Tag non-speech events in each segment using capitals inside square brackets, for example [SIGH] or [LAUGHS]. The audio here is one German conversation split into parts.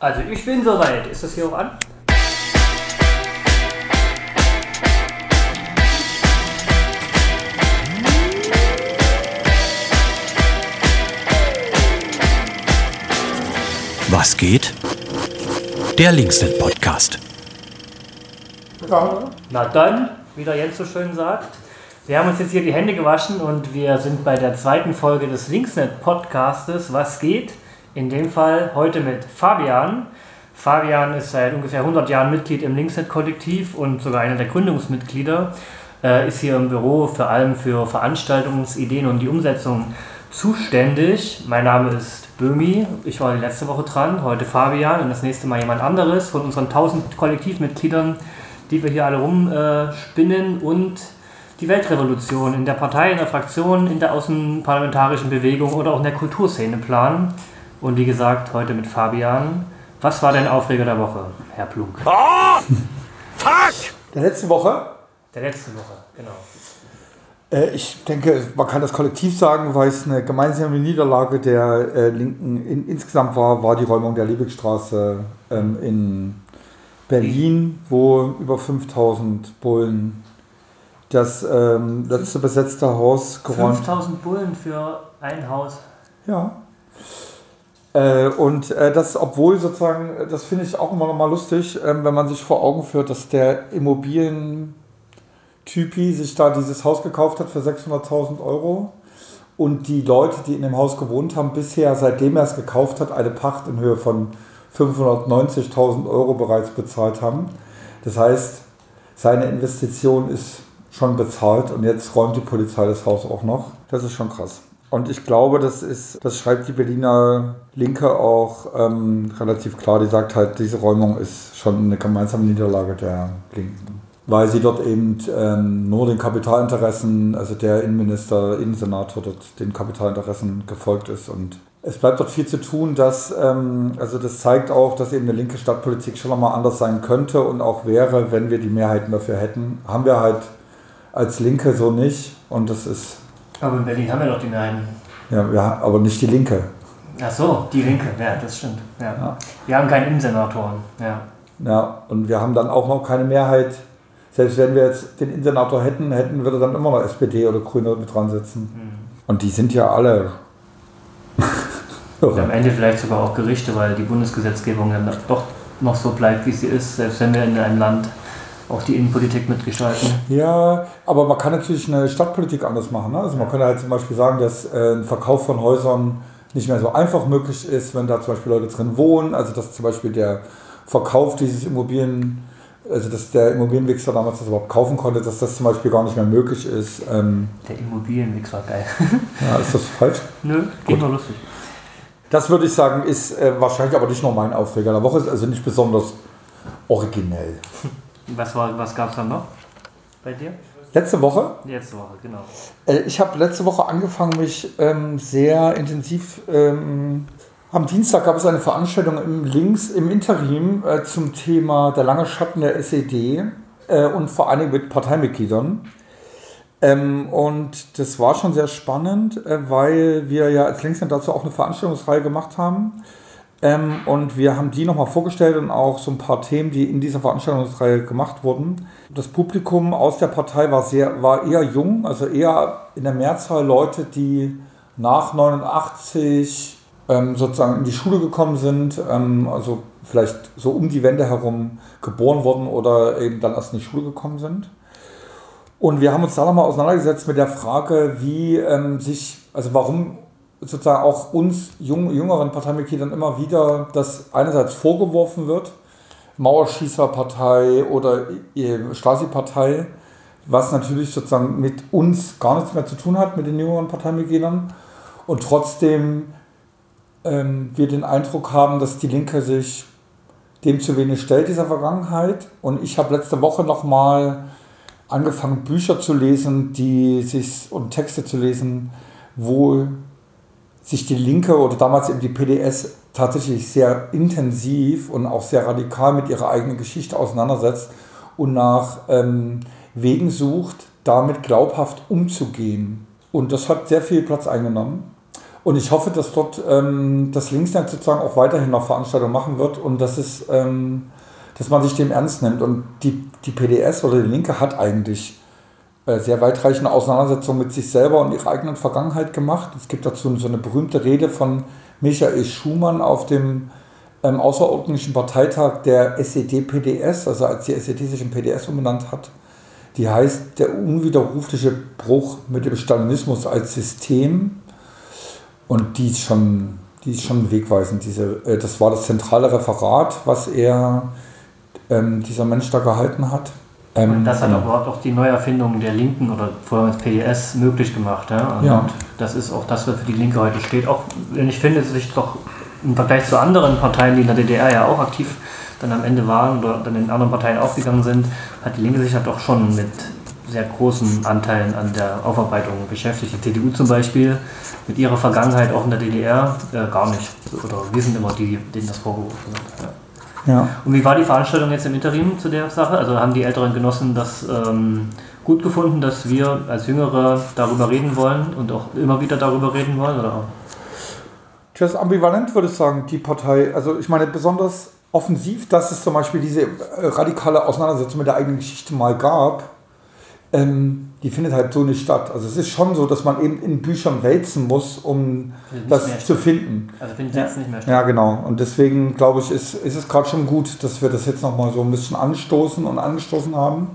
Also ich bin soweit. Ist das hier auch an? Was geht? Der Linksnet Podcast. Ja. Na dann, wie der Jens so schön sagt. Wir haben uns jetzt hier die Hände gewaschen und wir sind bei der zweiten Folge des Linksnet Podcastes. Was geht? In dem Fall heute mit Fabian. Fabian ist seit ungefähr 100 Jahren Mitglied im Linksnet-Kollektiv und sogar einer der Gründungsmitglieder. Äh, ist hier im Büro vor allem für Veranstaltungsideen und die Umsetzung zuständig. Mein Name ist Böhmi. Ich war die letzte Woche dran, heute Fabian und das nächste Mal jemand anderes von unseren 1000 Kollektivmitgliedern, die wir hier alle rumspinnen und die Weltrevolution in der Partei, in der Fraktion, in der außenparlamentarischen Bewegung oder auch in der Kulturszene planen. Und wie gesagt, heute mit Fabian. Was war dein Aufreger der Woche, Herr Plug? Oh, fuck! Der letzte Woche? Der letzte Woche, genau. Äh, ich denke, man kann das kollektiv sagen, weil es eine gemeinsame Niederlage der äh, Linken in, insgesamt war, war die Räumung der Liebigstraße ähm, in Berlin, wo über 5000 Bullen das ähm, letzte besetzte Haus geräumt 5000 Bullen für ein Haus? Ja. Äh, und äh, das, obwohl sozusagen, das finde ich auch immer noch mal lustig, äh, wenn man sich vor Augen führt, dass der Immobilientypi sich da dieses Haus gekauft hat für 600.000 Euro und die Leute, die in dem Haus gewohnt haben, bisher, seitdem er es gekauft hat, eine Pacht in Höhe von 590.000 Euro bereits bezahlt haben. Das heißt, seine Investition ist schon bezahlt und jetzt räumt die Polizei das Haus auch noch. Das ist schon krass. Und ich glaube, das ist, das schreibt die Berliner Linke auch ähm, relativ klar. Die sagt halt, diese Räumung ist schon eine gemeinsame Niederlage der Linken. Weil sie dort eben ähm, nur den Kapitalinteressen, also der Innenminister, Innensenator dort den Kapitalinteressen gefolgt ist. Und es bleibt dort viel zu tun, dass, ähm, also das zeigt auch, dass eben eine linke Stadtpolitik schon nochmal anders sein könnte und auch wäre, wenn wir die Mehrheiten dafür hätten. Haben wir halt als Linke so nicht. Und das ist aber in Berlin haben wir doch die Mehrheiten. Ja, ja, aber nicht die Linke. Ach so, die Linke, ja, das stimmt. Ja. ja. Wir haben keinen Innensenatoren, ja. Ja, und wir haben dann auch noch keine Mehrheit. Selbst wenn wir jetzt den Innensenator hätten, hätten würde dann immer noch SPD oder Grüne mit dran sitzen. Mhm. Und die sind ja alle. [LAUGHS] am Ende vielleicht sogar auch Gerichte, weil die Bundesgesetzgebung dann doch noch so bleibt, wie sie ist, selbst wenn wir in einem Land auch die Innenpolitik mitgestalten. Ja, aber man kann natürlich eine Stadtpolitik anders machen. Ne? Also man könnte halt zum Beispiel sagen, dass äh, ein Verkauf von Häusern nicht mehr so einfach möglich ist, wenn da zum Beispiel Leute drin wohnen. Also dass zum Beispiel der Verkauf dieses Immobilien, also dass der Immobilienwichser damals das überhaupt kaufen konnte, dass das zum Beispiel gar nicht mehr möglich ist. Ähm der Immobilienwichser, geil. [LAUGHS] ja, ist das falsch? Nö, geht nur lustig. Das würde ich sagen, ist äh, wahrscheinlich aber nicht nur mein Aufreger der Woche, ist also nicht besonders originell. [LAUGHS] Was, was gab es dann noch bei dir? Letzte Woche? Letzte Woche, genau. Äh, ich habe letzte Woche angefangen, mich ähm, sehr intensiv. Ähm, am Dienstag gab es eine Veranstaltung im Links im Interim äh, zum Thema der lange Schatten der SED äh, und vor allem mit Parteimitgliedern. Ähm, und das war schon sehr spannend, äh, weil wir ja als Linksnet dazu auch eine Veranstaltungsreihe gemacht haben. Ähm, und wir haben die nochmal vorgestellt und auch so ein paar Themen, die in dieser Veranstaltungsreihe gemacht wurden. Das Publikum aus der Partei war, sehr, war eher jung, also eher in der Mehrzahl Leute, die nach 89 ähm, sozusagen in die Schule gekommen sind, ähm, also vielleicht so um die Wende herum geboren wurden oder eben dann erst in die Schule gekommen sind. Und wir haben uns da nochmal auseinandergesetzt mit der Frage, wie ähm, sich, also warum sozusagen auch uns jung, jüngeren Parteimitgliedern immer wieder das einerseits vorgeworfen wird, Mauerschießerpartei oder Stasi-Partei, was natürlich sozusagen mit uns gar nichts mehr zu tun hat, mit den jüngeren Parteimitgliedern. Und trotzdem ähm, wir den Eindruck haben, dass die Linke sich dem zu wenig stellt, dieser Vergangenheit. Und ich habe letzte Woche nochmal angefangen, Bücher zu lesen, die sich und Texte zu lesen, wo sich die Linke oder damals eben die PDS tatsächlich sehr intensiv und auch sehr radikal mit ihrer eigenen Geschichte auseinandersetzt und nach ähm, Wegen sucht, damit glaubhaft umzugehen. Und das hat sehr viel Platz eingenommen. Und ich hoffe, dass dort ähm, das Linksnet sozusagen auch weiterhin noch Veranstaltungen machen wird und dass, es, ähm, dass man sich dem ernst nimmt. Und die, die PDS oder die Linke hat eigentlich sehr weitreichende Auseinandersetzungen mit sich selber und ihrer eigenen Vergangenheit gemacht. Es gibt dazu so eine berühmte Rede von Michael Schumann auf dem ähm, außerordentlichen Parteitag der SED-PDS, also als die SED sich in PDS umbenannt hat. Die heißt Der unwiderrufliche Bruch mit dem Stalinismus als System. Und die ist schon, die ist schon wegweisend. Diese, äh, das war das zentrale Referat, was er, ähm, dieser Mensch da gehalten hat. Ähm, und das hat auch überhaupt auch die Neuerfindung der Linken oder vor allem das PDS möglich gemacht. Ja? Und ja. das ist auch das, was für die Linke heute steht. Auch wenn ich finde, sich doch im Vergleich zu anderen Parteien, die in der DDR ja auch aktiv dann am Ende waren oder dann in anderen Parteien aufgegangen sind, hat die Linke sich ja doch schon mit sehr großen Anteilen an der Aufarbeitung beschäftigt. Die CDU zum Beispiel mit ihrer Vergangenheit auch in der DDR äh, gar nicht. Oder wir sind immer die, denen das vorgeworfen wird. Ja. Ja. Und wie war die Veranstaltung jetzt im Interim zu der Sache? Also haben die älteren Genossen das ähm, gut gefunden, dass wir als Jüngere darüber reden wollen und auch immer wieder darüber reden wollen? Oder? Das ist ambivalent, würde ich sagen, die Partei. Also ich meine, besonders offensiv, dass es zum Beispiel diese äh, radikale Auseinandersetzung mit der eigenen Geschichte mal gab ähm, die findet halt so nicht statt. Also es ist schon so, dass man eben in Büchern wälzen muss, um das zu finden. Also findet ja. jetzt nicht mehr statt. Ja, genau. Und deswegen glaube ich, ist, ist es gerade schon gut, dass wir das jetzt nochmal so ein bisschen anstoßen und angestoßen haben.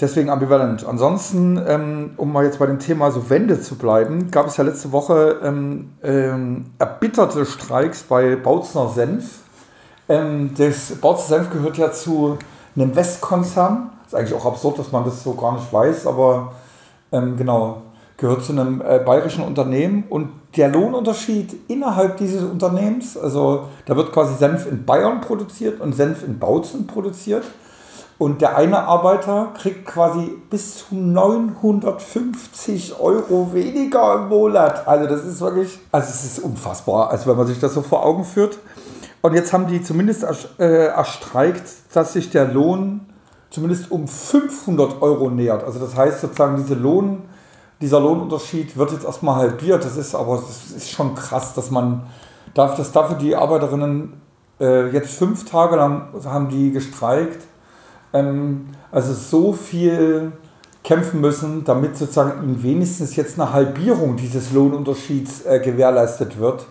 Deswegen ambivalent. Ansonsten, ähm, um mal jetzt bei dem Thema so Wende zu bleiben, gab es ja letzte Woche ähm, ähm, erbitterte Streiks bei Bautzner Senf. Ähm, das Bautzner Senf gehört ja zu einem Westkonzern ist eigentlich auch absurd, dass man das so gar nicht weiß, aber ähm, genau, gehört zu einem äh, bayerischen Unternehmen und der Lohnunterschied innerhalb dieses Unternehmens, also da wird quasi Senf in Bayern produziert und Senf in Bautzen produziert. Und der eine Arbeiter kriegt quasi bis zu 950 Euro weniger im Monat. Also das ist wirklich, also es ist unfassbar, also wenn man sich das so vor Augen führt. Und jetzt haben die zumindest äh, erstreikt, dass sich der Lohn zumindest um 500 Euro nähert. Also das heißt sozusagen, diese Lohn, dieser Lohnunterschied wird jetzt erstmal halbiert. Das ist aber das ist schon krass, dass man darf, das dafür die Arbeiterinnen äh, jetzt fünf Tage lang haben die gestreikt. Ähm, also so viel kämpfen müssen, damit sozusagen wenigstens jetzt eine Halbierung dieses Lohnunterschieds äh, gewährleistet wird.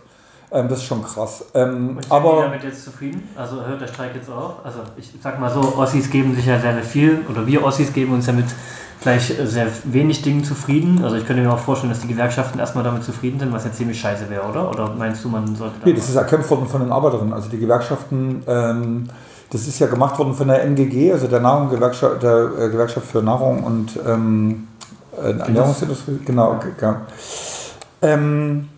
Ähm, das ist schon krass. Ähm, und aber die damit jetzt zufrieden? Also hört der Streik jetzt auf? Also ich sag mal so, Ossis geben sich ja sehr, sehr viel, oder wir Ossis geben uns ja mit gleich sehr wenig Dingen zufrieden. Also ich könnte mir auch vorstellen, dass die Gewerkschaften erstmal damit zufrieden sind, was ja ziemlich scheiße wäre, oder? Oder meinst du, man sollte da Nee, das ist erkämpft worden von den Arbeiterinnen. Also die Gewerkschaften, ähm, das ist ja gemacht worden von der NGG, also der Nahrung Gewerkschaft, der äh, Gewerkschaft für Nahrung und ähm, äh, Ernährungsindustrie, genau. Ja. Ähm,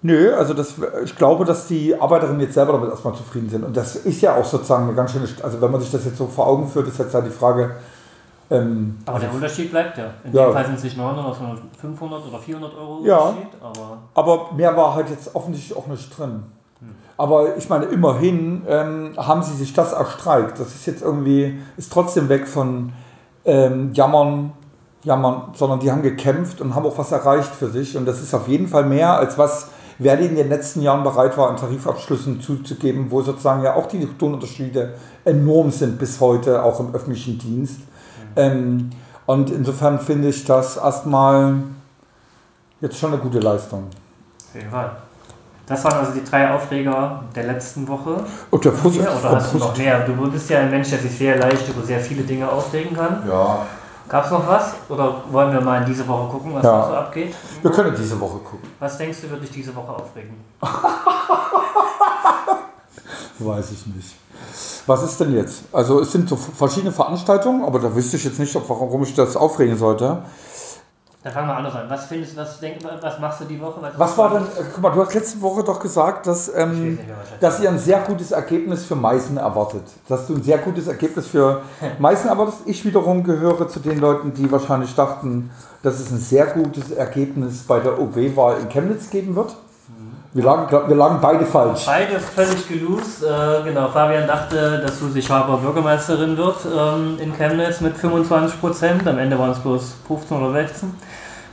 Nö, also das, ich glaube, dass die Arbeiterinnen jetzt selber damit erstmal zufrieden sind. Und das ist ja auch sozusagen eine ganz schöne, also wenn man sich das jetzt so vor Augen führt, ist jetzt halt die Frage. Ähm, aber der Unterschied bleibt ja. In ja. dem Fall sind es nicht 900, sondern 500 oder 400 Euro ja, Unterschied. Aber, aber mehr war halt jetzt offensichtlich auch nicht drin. Hm. Aber ich meine, immerhin ähm, haben sie sich das erstreikt. Das ist jetzt irgendwie, ist trotzdem weg von ähm, Jammern, Jammern, sondern die haben gekämpft und haben auch was erreicht für sich. Und das ist auf jeden Fall mehr, als was wer in den letzten Jahren bereit war, an Tarifabschlüssen zuzugeben, wo sozusagen ja auch die Tonunterschiede enorm sind bis heute, auch im öffentlichen Dienst. Mhm. Ähm, und insofern finde ich das erstmal jetzt schon eine gute Leistung. Auf jeden Fall. Das waren also die drei Aufreger der letzten Woche. Und der Fuß, Oder hast du noch mehr? Du bist ja ein Mensch, der sich sehr leicht über sehr viele Dinge aufregen kann. Ja, Gab es noch was? Oder wollen wir mal in diese Woche gucken, was ja. so abgeht? Wir können diese Woche gucken. Was denkst du, wird dich diese Woche aufregen? [LAUGHS] Weiß ich nicht. Was ist denn jetzt? Also es sind so verschiedene Veranstaltungen, aber da wüsste ich jetzt nicht, warum ich das aufregen sollte. Dann fangen wir anders an. Was findest was, denk, was machst du die Woche? Was, was war denn, äh, guck mal, du hast letzte Woche doch gesagt, dass, ähm, dass ihr ein sehr gutes Ergebnis für Meißen erwartet. Dass du ein sehr gutes Ergebnis für [LAUGHS] Meißen erwartest. Ich wiederum gehöre zu den Leuten, die wahrscheinlich dachten, dass es ein sehr gutes Ergebnis bei der OB-Wahl in Chemnitz geben wird. Wir lagen, wir lagen beide falsch. Beide völlig gelost. Äh, genau, Fabian dachte, dass Susi Schaber Bürgermeisterin wird ähm, in Chemnitz mit 25 Prozent. Am Ende waren es bloß 15 oder 16.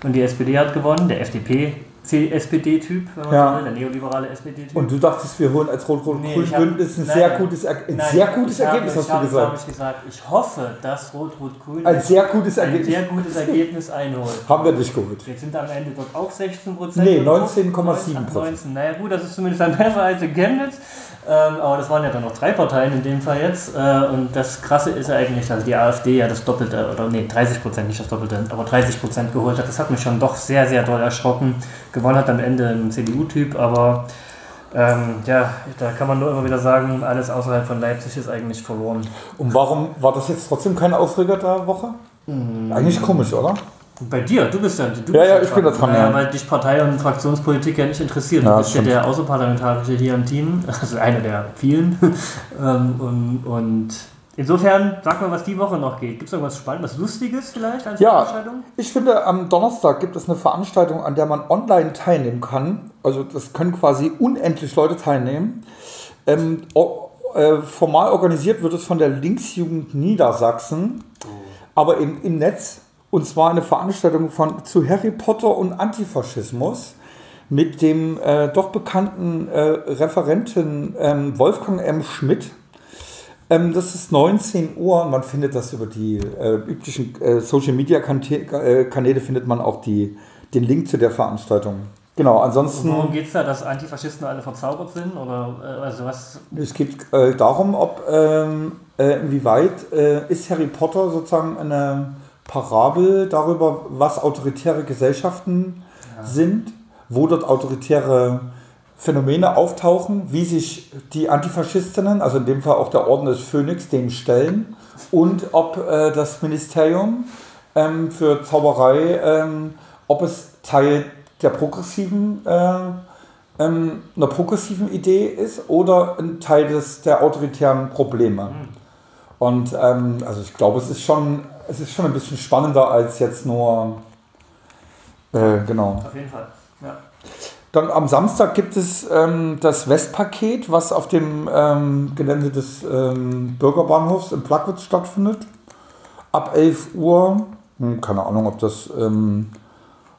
Und die SPD hat gewonnen. Der FDP SPD-Typ, wenn man Ja. so will, der neoliberale SPD-Typ. Und du dachtest, wir holen als Nee, Rot-Rot-Grün-Bündnis ein nein, sehr gutes, ein Nein, sehr gutes ich habe- Ergebnis, hast du gesagt. ich, gesagt, ich hoffe, dass Rot-Rot-Grün Ein sehr gutes ein Ergebnis. sehr gutes Ergebnis einholt. Haben wir nicht geholt. Jetzt sind am Ende dort auch 16 Prozent. Nee, 19,7% 19. Naja gut, das ist zumindest dann besser als in Chemnitz. Ähm, aber das waren ja dann noch drei Parteien in dem Fall jetzt. Äh, und das Krasse ist ja eigentlich, dass die AfD ja das Doppelte, oder nee, 30 Prozent, nicht das Doppelte, aber 30 Prozent geholt hat. Das hat mich schon doch sehr, sehr doll erschrocken. Gewonnen hat am Ende ein CDU-Typ, aber ähm, ja, da kann man nur immer wieder sagen, alles außerhalb von Leipzig ist eigentlich verloren. Und warum war das jetzt trotzdem kein Aufreger der Woche? Eigentlich komisch, oder? Bei dir, du bist ja, du Ja, bist ja, ich bin da dran, Naja, ja. Weil dich Partei- und Fraktionspolitik ja nicht interessiert. Ja, du bist ja der Außerparlamentarische hier im Team, [LAUGHS] also einer der vielen. [LAUGHS] Ähm, und, und insofern, sag mal, was die Woche noch geht. Gibt es irgendwas Spannendes, was Lustiges vielleicht als Ja, Veranstaltung? ich finde, am Donnerstag gibt es eine Veranstaltung, an der man online teilnehmen kann. Also das können quasi unendlich Leute teilnehmen. Ähm, äh, formal organisiert wird es von der Linksjugend Niedersachsen, aber im, im Netz. Und zwar eine Veranstaltung von, zu Harry Potter und Antifaschismus mit dem äh, doch bekannten äh, Referenten ähm, Wolfgang M. Schmidt. Ähm, das ist 19 Uhr man findet das über die äh, üblichen äh, Social Media Kante- äh, Kanäle findet man auch die, den Link zu der Veranstaltung. Genau, ansonsten Worum geht es da, dass Antifaschisten alle verzaubert sind? Oder äh, also was? es geht darum, ob ähm, äh, inwieweit ist Harry Potter sozusagen eine Parabel darüber, was autoritäre Gesellschaften sind, wo dort autoritäre Phänomene auftauchen, wie sich die Antifaschistinnen, also in dem Fall auch der Orden des Phönix, dem stellen und ob äh, das Ministerium ähm, für Zauberei, ähm, ob es Teil der progressiven, äh, ähm, einer progressiven Idee ist oder ein Teil des, der autoritären Probleme. Und ähm, also ich glaube, es ist schon, es ist schon ein bisschen spannender als jetzt nur äh, genau. Auf jeden Fall. Ja. Dann am Samstag gibt es ähm, das Westpaket, was auf dem ähm, Gelände des ähm, Bürgerbahnhofs in Plagwitz stattfindet. Ab 11 Uhr. Hm, keine Ahnung, ob das ähm,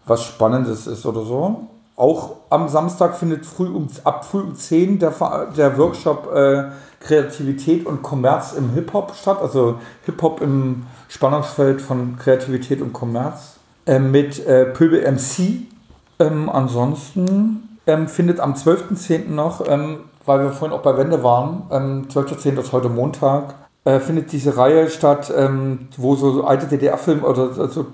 was Spannendes ist oder so. Auch am Samstag findet früh um, ab früh um 10 der, der Workshop äh, Kreativität und Kommerz im Hip-Hop statt. Also Hip-Hop im Spannungsfeld von Kreativität und Kommerz. Äh, mit äh, Pöbel MC. Ähm, ansonsten ähm, findet am 12.10. noch, ähm, weil wir vorhin auch bei Wende waren, ähm, 12.10. ist heute Montag, äh, findet diese Reihe statt, ähm, wo so alte DDR-Filme oder also,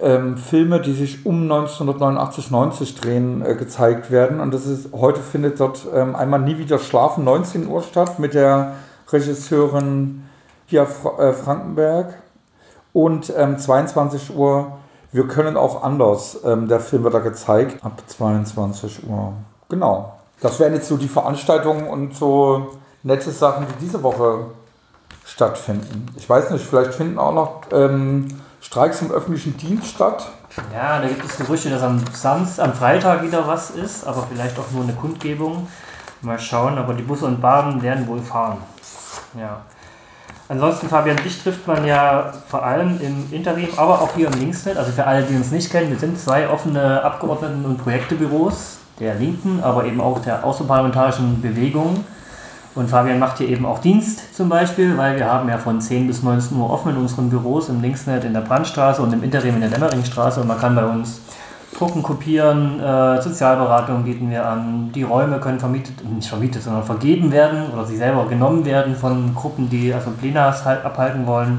ähm, Filme, die sich um 1989, 90 drehen, äh, gezeigt werden. Und das ist, heute findet dort ähm, einmal Nie wieder schlafen, 19 Uhr statt, mit der Regisseurin Pia Fra äh, Frankenberg. Und ähm, 22 Uhr, wir können auch anders. Ähm, der Film wird da gezeigt ab 22 Uhr. Genau. Das wären jetzt so die Veranstaltungen und so nette Sachen, die diese Woche stattfinden. Ich weiß nicht, vielleicht finden auch noch ähm, Streiks im öffentlichen Dienst statt. Ja, da gibt es Gerüchte, dass am Samstag, am Freitag wieder was ist, aber vielleicht auch nur eine Kundgebung. Mal schauen, aber die Busse und Bahnen werden wohl fahren. Ja. Ansonsten, Fabian, dich trifft man ja vor allem im Interim, aber auch hier im Linksnet. Also für alle, die uns nicht kennen, wir sind zwei offene Abgeordneten- und Projektebüros der Linken, aber eben auch der außerparlamentarischen Bewegung. Und Fabian macht hier eben auch Dienst zum Beispiel, weil wir haben ja von 10 bis 19 Uhr offen in unseren Büros im Linksnet in der Brandstraße und im Interim in der Dämmeringstraße. Und man kann bei uns drucken, kopieren, äh, Sozialberatung bieten wir an. Die Räume können vermietet, nicht vermietet, sondern vergeben werden oder sie selber genommen werden von Gruppen, die also Plenas halt abhalten wollen.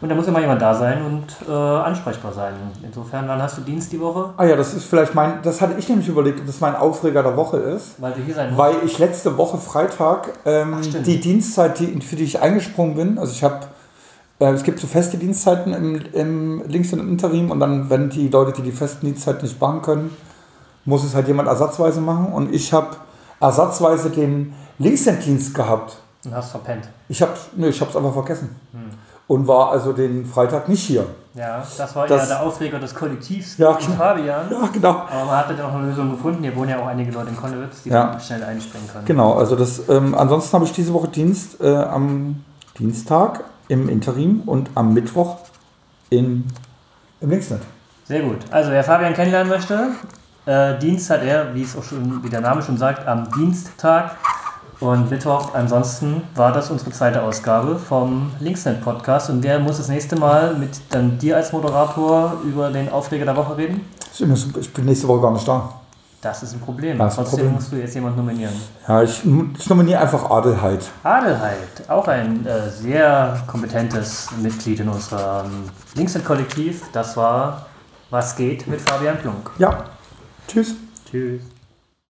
Und da muss immer jemand da sein und äh, ansprechbar sein. Insofern, wann hast du Dienst die Woche? Ah ja, das ist vielleicht mein, das hatte ich nämlich überlegt, ob das mein Aufreger der Woche ist. Weil du hier sein musst. Weil ich letzte Woche Freitag ähm, Ach, die Dienstzeit, die, für die ich eingesprungen bin, also ich habe, äh, es gibt so feste Dienstzeiten im, im Links- und im Interim und dann, wenn die Leute, die die festen Dienstzeiten nicht machen können, muss es halt jemand ersatzweise machen und ich habe ersatzweise den Linksdienst gehabt. Und hast verpennt. Ich habe nee, ich es einfach vergessen und war also den Freitag nicht hier. Ja, das war Das- eher der Aufreger des Kollektivs Ja, gegen klar. Fabian. Ja, genau. Aber man hatte dann auch eine Lösung gefunden. Hier wohnen ja auch einige Leute in Konnewitz, die Ja. schnell einspringen können. Genau, also das, ähm, ansonsten habe ich diese Woche Dienst äh, am Dienstag im Interim und am Mittwoch in, im Linksnet. Sehr gut. Also wer Fabian kennenlernen möchte, Äh, Dienst hat er, wie es auch schon, wie der Name schon sagt, am Diensttag und Mittwoch. Ansonsten war das unsere zweite Ausgabe vom Linksnet Podcast. Und wer muss das nächste Mal mit dann dir als Moderator über den Aufreger der Woche reden? Ich, muss, ich bin nächste Woche gar nicht da. Das ist ein Problem. Das Trotzdem Problem. musst du jetzt jemanden nominieren. Ja, ich, ich nominiere einfach Adelheid. Adelheid, auch ein äh, sehr kompetentes Mitglied in unserem Linksnet-Kollektiv. Das war Was geht mit Fabian Plunk. Ja, tschüss. Tschüss.